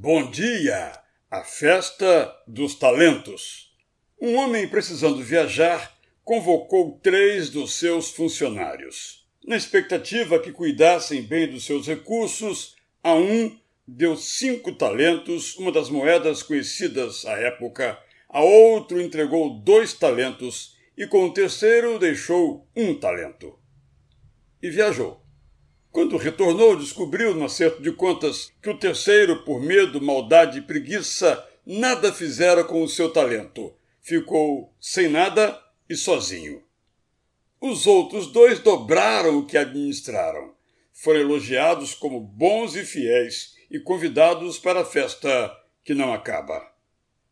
Bom dia! A festa dos talentos. Um homem precisando viajar convocou três dos seus funcionários. Na expectativa que cuidassem bem dos seus recursos, a um deu cinco talentos, uma das moedas conhecidas à época, a outro entregou dois talentos e com o terceiro deixou um talento. E viajou. Quando retornou, descobriu, no acerto de contas, que o terceiro, por medo, maldade e preguiça, nada fizera com o seu talento. Ficou sem nada e sozinho. Os outros dois dobraram o que administraram. Foram elogiados como bons e fiéis e convidados para a festa que não acaba.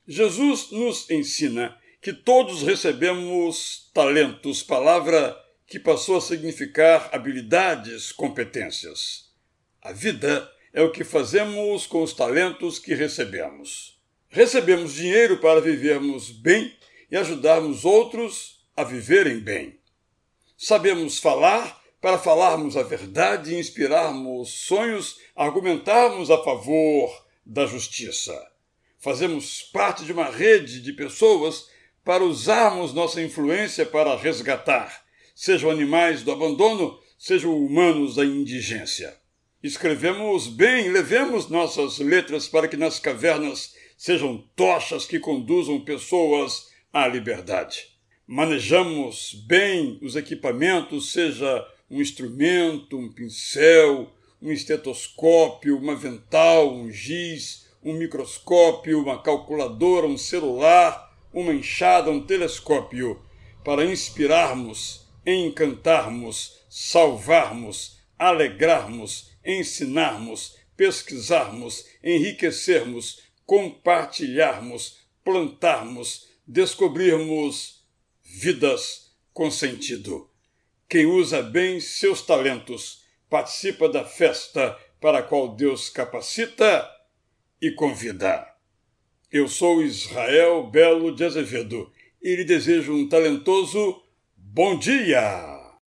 Jesus nos ensina que todos recebemos talentos, palavra que passou a significar habilidades, competências. A vida é o que fazemos com os talentos que recebemos. Recebemos dinheiro para vivermos bem e ajudarmos outros a viverem bem. Sabemos falar para falarmos a verdade e inspirarmos sonhos, argumentarmos a favor da justiça. Fazemos parte de uma rede de pessoas para usarmos nossa influência para resgatar, sejam animais do abandono, sejam humanos da indigência. Escrevemos bem, levemos nossas letras para que nas cavernas sejam tochas que conduzam pessoas à liberdade. Manejamos bem os equipamentos, seja um instrumento, um pincel, um estetoscópio, um avental, um giz, um microscópio, uma calculadora, um celular, uma enxada, um telescópio, para inspirarmos encantarmos, salvarmos, alegrarmos, ensinarmos, pesquisarmos, enriquecermos, compartilharmos, plantarmos, descobrirmos vidas com sentido. Quem usa bem seus talentos participa da festa para a qual Deus capacita e convida. Eu sou Israel Belo de Azevedo e lhe desejo um talentoso Bom dia!